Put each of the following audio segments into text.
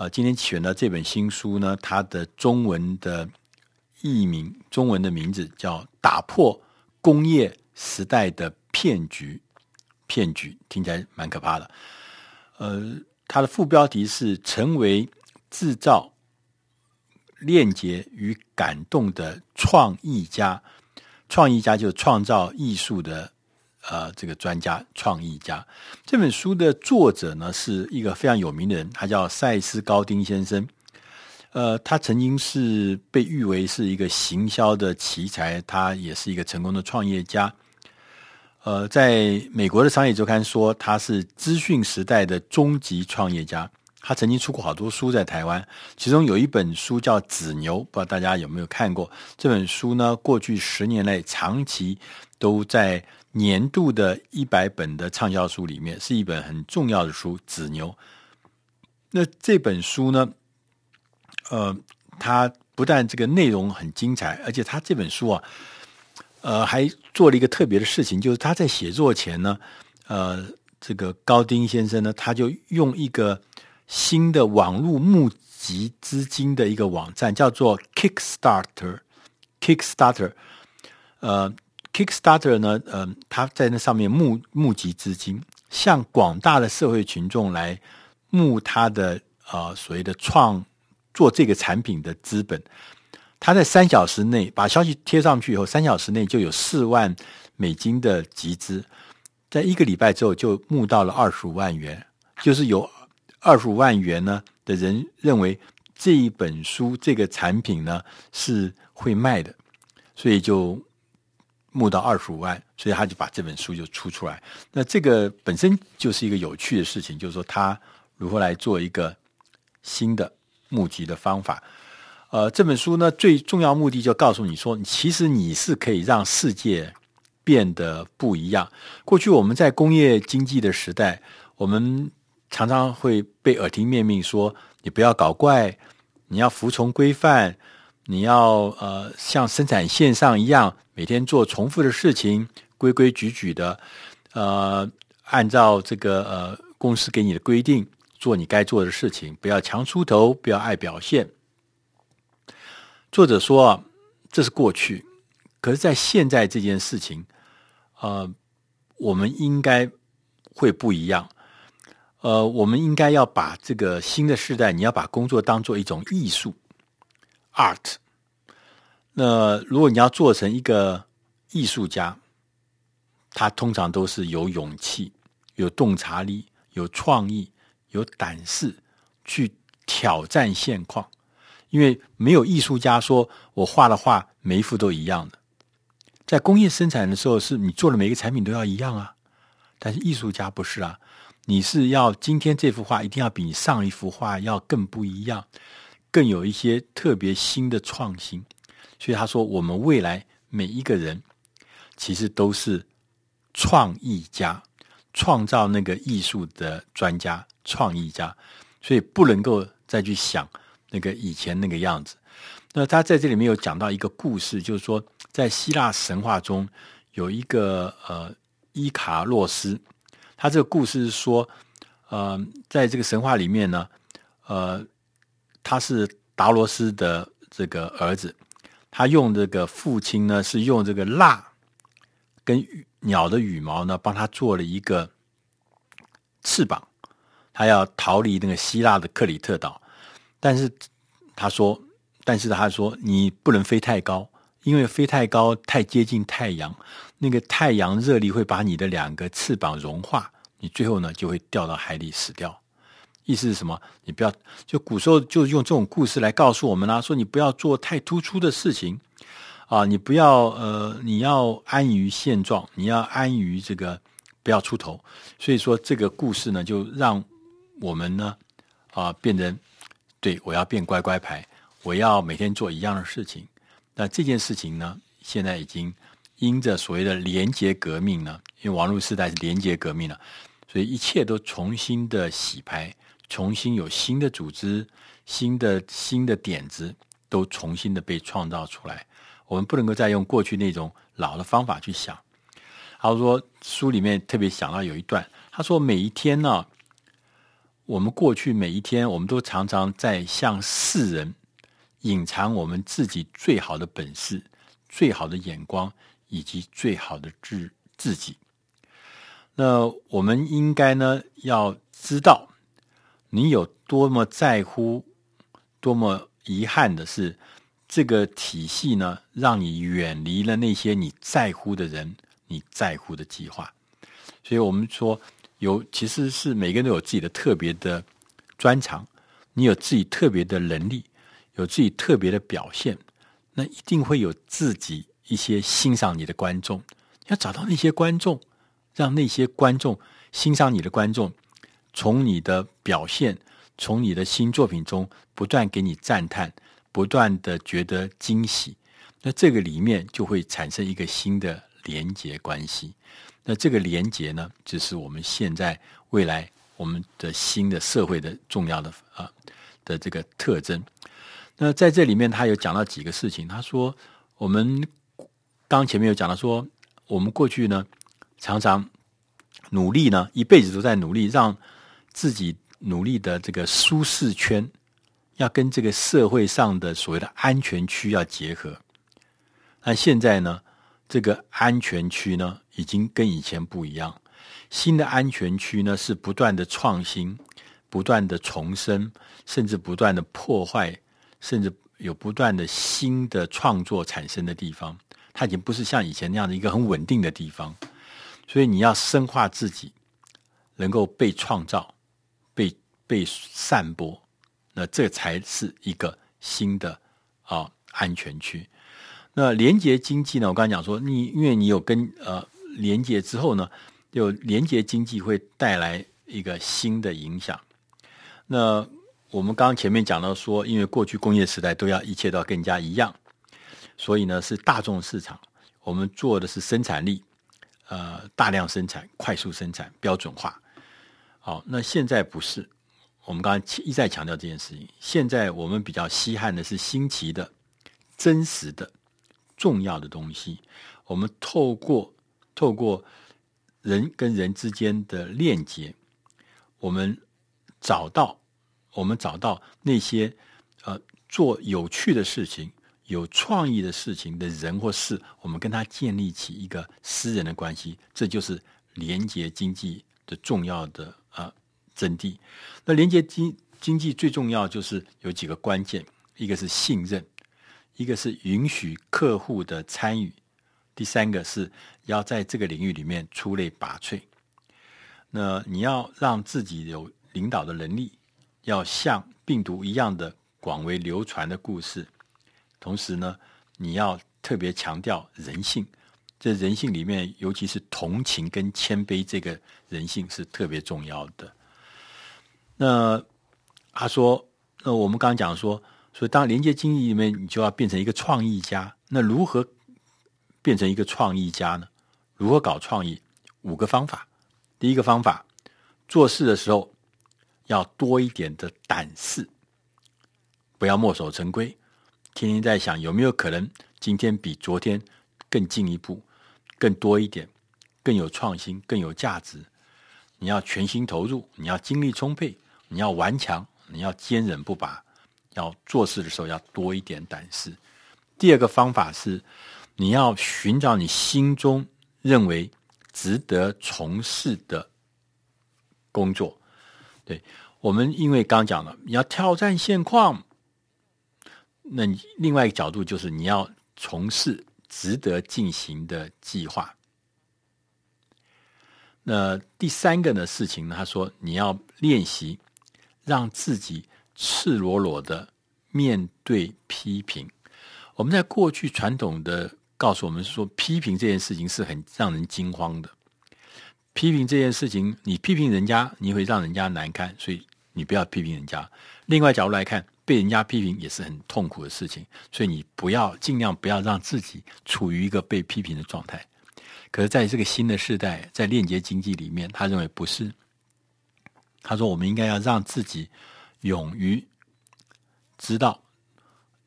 呃，今天选的这本新书呢，它的中文的译名，中文的名字叫《打破工业时代的骗局》，骗局听起来蛮可怕的。呃，它的副标题是“成为制造链接与感动的创意家”，创意家就是创造艺术的。呃，这个专家、创意家，这本书的作者呢，是一个非常有名的人，他叫塞斯·高丁先生。呃，他曾经是被誉为是一个行销的奇才，他也是一个成功的创业家。呃，在美国的商业周刊说他是资讯时代的终极创业家。他曾经出过好多书在台湾，其中有一本书叫《子牛》，不知道大家有没有看过？这本书呢，过去十年内长期都在。年度的一百本的畅销书里面，是一本很重要的书《子牛》。那这本书呢，呃，它不但这个内容很精彩，而且他这本书啊，呃，还做了一个特别的事情，就是他在写作前呢，呃，这个高丁先生呢，他就用一个新的网络募集资金的一个网站，叫做 Kickstarter。Kickstarter，呃。Kickstarter 呢，嗯、呃，他在那上面募募集资金，向广大的社会群众来募他的啊、呃、所谓的创做这个产品的资本。他在三小时内把消息贴上去以后，三小时内就有四万美金的集资，在一个礼拜之后就募到了二十五万元，就是有二十五万元呢的人认为这一本书这个产品呢是会卖的，所以就。募到二十五万，所以他就把这本书就出出来。那这个本身就是一个有趣的事情，就是说他如何来做一个新的募集的方法。呃，这本书呢，最重要目的就告诉你说，其实你是可以让世界变得不一样。过去我们在工业经济的时代，我们常常会被耳提面命说，你不要搞怪，你要服从规范。你要呃像生产线上一样，每天做重复的事情，规规矩矩的，呃，按照这个呃公司给你的规定做你该做的事情，不要强出头，不要爱表现。作者说，这是过去，可是，在现在这件事情，呃，我们应该会不一样。呃，我们应该要把这个新的时代，你要把工作当做一种艺术。Art，那如果你要做成一个艺术家，他通常都是有勇气、有洞察力、有创意、有胆识去挑战现况。因为没有艺术家说我画的画每一幅都一样的，在工业生产的时候，是你做的每个产品都要一样啊。但是艺术家不是啊，你是要今天这幅画一定要比你上一幅画要更不一样。更有一些特别新的创新，所以他说，我们未来每一个人其实都是创意家，创造那个艺术的专家、创意家，所以不能够再去想那个以前那个样子。那他在这里面有讲到一个故事，就是说，在希腊神话中有一个呃伊卡洛斯，他这个故事是说，呃，在这个神话里面呢，呃。他是达罗斯的这个儿子，他用这个父亲呢是用这个蜡跟鸟的羽毛呢帮他做了一个翅膀，他要逃离那个希腊的克里特岛，但是他说，但是他说你不能飞太高，因为飞太高太接近太阳，那个太阳热力会把你的两个翅膀融化，你最后呢就会掉到海里死掉。意思是什么？你不要就古时候就用这种故事来告诉我们啦、啊，说你不要做太突出的事情啊，你不要呃，你要安于现状，你要安于这个不要出头。所以说这个故事呢，就让我们呢啊变成对我要变乖乖牌，我要每天做一样的事情。那这件事情呢，现在已经因着所谓的连结革命呢，因为网络时代是连结革命了，所以一切都重新的洗牌。重新有新的组织、新的新的点子，都重新的被创造出来。我们不能够再用过去那种老的方法去想。他说书里面特别想到有一段，他说每一天呢，我们过去每一天，我们都常常在向世人隐藏我们自己最好的本事、最好的眼光以及最好的自自己。那我们应该呢，要知道你有多么在乎，多么遗憾的是，这个体系呢，让你远离了那些你在乎的人、你在乎的计划。所以我们说。有，其实是每个人都有自己的特别的专长，你有自己特别的能力，有自己特别的表现，那一定会有自己一些欣赏你的观众。要找到那些观众，让那些观众欣赏你的观众，从你的表现，从你的新作品中不断给你赞叹，不断的觉得惊喜，那这个里面就会产生一个新的连结关系。那这个连结呢，就是我们现在未来我们的新的社会的重要的啊的这个特征。那在这里面，他有讲到几个事情。他说，我们刚前面有讲到说，我们过去呢常常努力呢，一辈子都在努力，让自己努力的这个舒适圈要跟这个社会上的所谓的安全区要结合。那现在呢，这个安全区呢，已经跟以前不一样。新的安全区呢，是不断的创新、不断的重生，甚至不断的破坏，甚至有不断的新的创作产生的地方。它已经不是像以前那样的一个很稳定的地方。所以你要深化自己，能够被创造、被被散播，那这才是一个新的啊安全区。那连结经济呢？我刚才讲说，你因为你有跟呃连结之后呢，有连结经济会带来一个新的影响。那我们刚刚前面讲到说，因为过去工业时代都要一切都要更加一样，所以呢是大众市场，我们做的是生产力，呃大量生产、快速生产、标准化。好，那现在不是，我们刚才一再强调这件事情。现在我们比较稀罕的是新奇的、真实的。重要的东西，我们透过透过人跟人之间的链接，我们找到我们找到那些呃做有趣的事情、有创意的事情的人或事，我们跟他建立起一个私人的关系，这就是连结经济的重要的啊、真谛。那连结经经济最重要就是有几个关键，一个是信任。一个是允许客户的参与，第三个是要在这个领域里面出类拔萃。那你要让自己有领导的能力，要像病毒一样的广为流传的故事。同时呢，你要特别强调人性，这人性里面，尤其是同情跟谦卑，这个人性是特别重要的。那他说，那我们刚刚讲说。所以，当连接经济里面，你就要变成一个创意家。那如何变成一个创意家呢？如何搞创意？五个方法。第一个方法，做事的时候要多一点的胆识，不要墨守成规，天天在想有没有可能今天比昨天更进一步、更多一点、更有创新、更有价值。你要全心投入，你要精力充沛，你要顽强，你要坚韧不拔。要做事的时候要多一点胆识。第二个方法是，你要寻找你心中认为值得从事的工作。对，我们，因为刚讲了，你要挑战现况，那你另外一个角度就是你要从事值得进行的计划。那第三个呢事情呢，他说你要练习让自己。赤裸裸的面对批评，我们在过去传统的告诉我们说，批评这件事情是很让人惊慌的。批评这件事情，你批评人家，你会让人家难堪，所以你不要批评人家。另外角度来看，被人家批评也是很痛苦的事情，所以你不要尽量不要让自己处于一个被批评的状态。可是，在这个新的时代，在链接经济里面，他认为不是。他说，我们应该要让自己。勇于知道，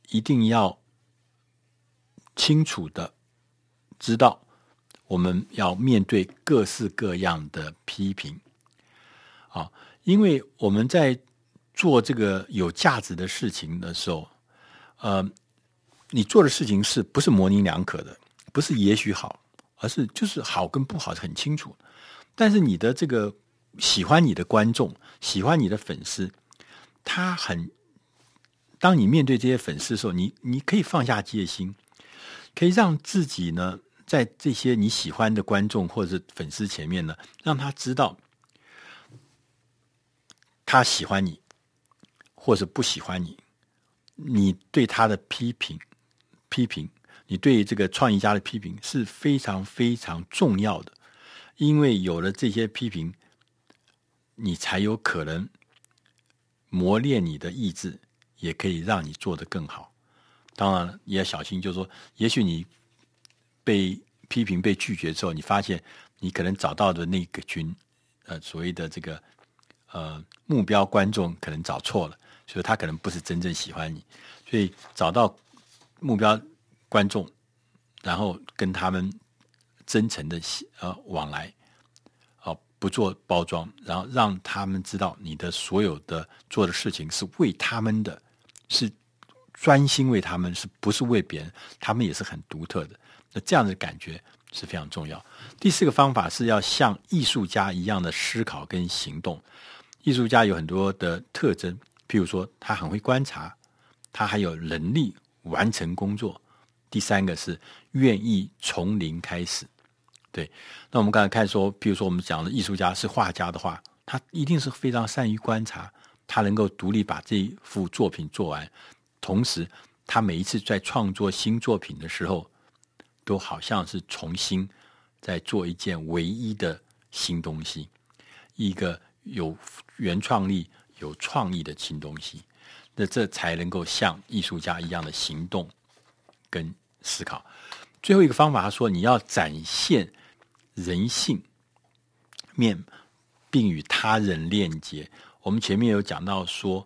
一定要清楚的知道，我们要面对各式各样的批评。啊，因为我们在做这个有价值的事情的时候，呃，你做的事情是不是模棱两可的？不是也许好，而是就是好跟不好是很清楚。但是你的这个喜欢你的观众，喜欢你的粉丝，他很，当你面对这些粉丝的时候，你你可以放下戒心，可以让自己呢，在这些你喜欢的观众或者是粉丝前面呢，让他知道他喜欢你，或者不喜欢你，你对他的批评，批评，你对这个创意家的批评是非常非常重要的。因为有了这些批评，你才有可能磨练你的意志，也可以让你做得更好。当然也要小心，就是说，也许你被批评、被拒绝之后，你发现你可能找到的那个群，呃，所谓的这个呃目标观众，可能找错了，所以他可能不是真正喜欢你。所以找到目标观众，然后跟他们。真诚的呃往来，哦，不做包装，然后让他们知道你的所有的做的事情是为他们的，是专心为他们，是不是为别人？他们也是很独特的。那这样的感觉是非常重要。第四个方法是要像艺术家一样的思考跟行动。艺术家有很多的特征，譬如说他很会观察，他还有能力完成工作。第三个是愿意从零开始。对，那我们刚才看说，比如说我们讲的艺术家是画家的话，他一定是非常善于观察，他能够独立把这一幅作品做完，同时他每一次在创作新作品的时候，都好像是重新在做一件唯一的新东西，一个有原创力、有创意的新东西，那这才能够像艺术家一样的行动跟思考。最后一个方法，他说你要展现。人性面，并与他人链接。我们前面有讲到说，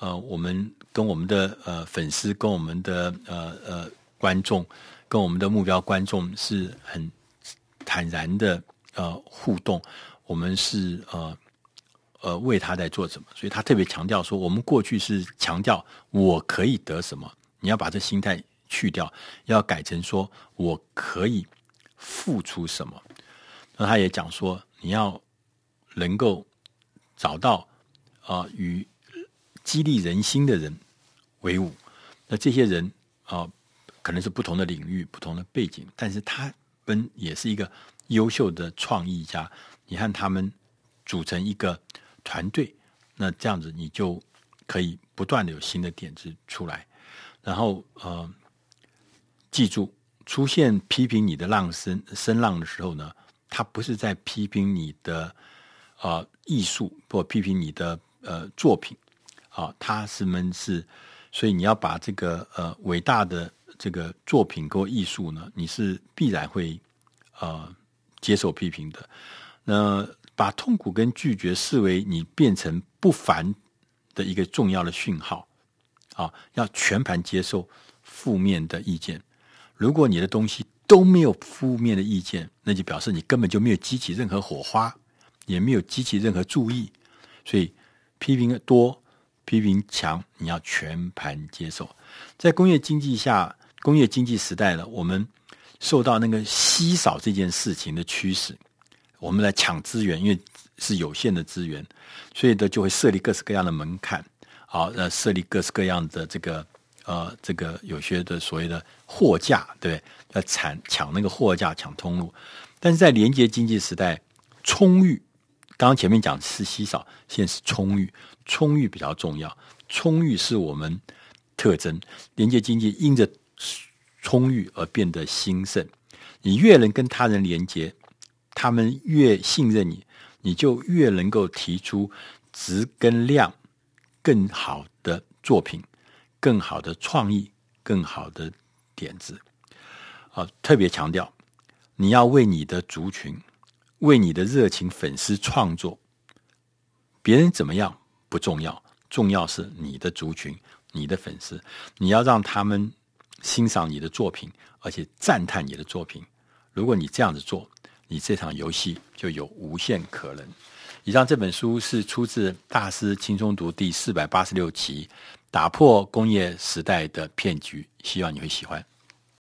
呃，我们跟我们的呃粉丝，跟我们的呃呃观众，跟我们的目标观众是很坦然的呃互动。我们是呃呃为他在做什么，所以他特别强调说，我们过去是强调我可以得什么，你要把这心态去掉，要改成说我可以付出什么。那他也讲说，你要能够找到啊、与激励人心的人为伍。那这些人啊、可能是不同的领域、不同的背景，但是他本也是一个优秀的创意家。你和他们组成一个团队，那这样子你就可以不断的有新的点子出来。然后呃，记住，出现批评你的浪声声浪的时候呢，他不是在批评你的啊、艺术，或批评你的呃作品啊，他是们是，所以你要把这个呃伟大的这个作品或艺术呢，你是必然会呃接受批评的。那把痛苦跟拒绝视为你变成不凡的一个重要的讯号啊，要全盘接受负面的意见。如果你的东西，都没有负面的意见，那就表示你根本就没有激起任何火花，也没有激起任何注意。所以批评多、批评强，你要全盘接受。在工业经济下，工业经济时代了，我们受到那个稀少这件事情的驱使，我们来抢资源，因为是有限的资源，所以呢就会设立各式各样的门槛，好，呃，设立各式各样的这个。呃，这个有些的所谓的货架，对，要抢抢那个货架，抢通路。但是在连接经济时代，充裕，刚刚前面讲是稀少，现在是充裕，充裕比较重要，充裕是我们特征。连接经济因着充裕而变得兴盛。你越能跟他人连接，他们越信任你，你就越能够提出质跟量更好的作品。更好的创意，更好的点子，啊，特别强调，你要为你的族群，为你的热情粉丝创作。别人怎么样不重要，重要是你的族群，你的粉丝，你要让他们欣赏你的作品，而且赞叹你的作品。如果你这样子做，你这场游戏就有无限可能。以上这本书是出自《大师轻松读》第四百八十六期《打破工业时代的骗局》，希望你会喜欢。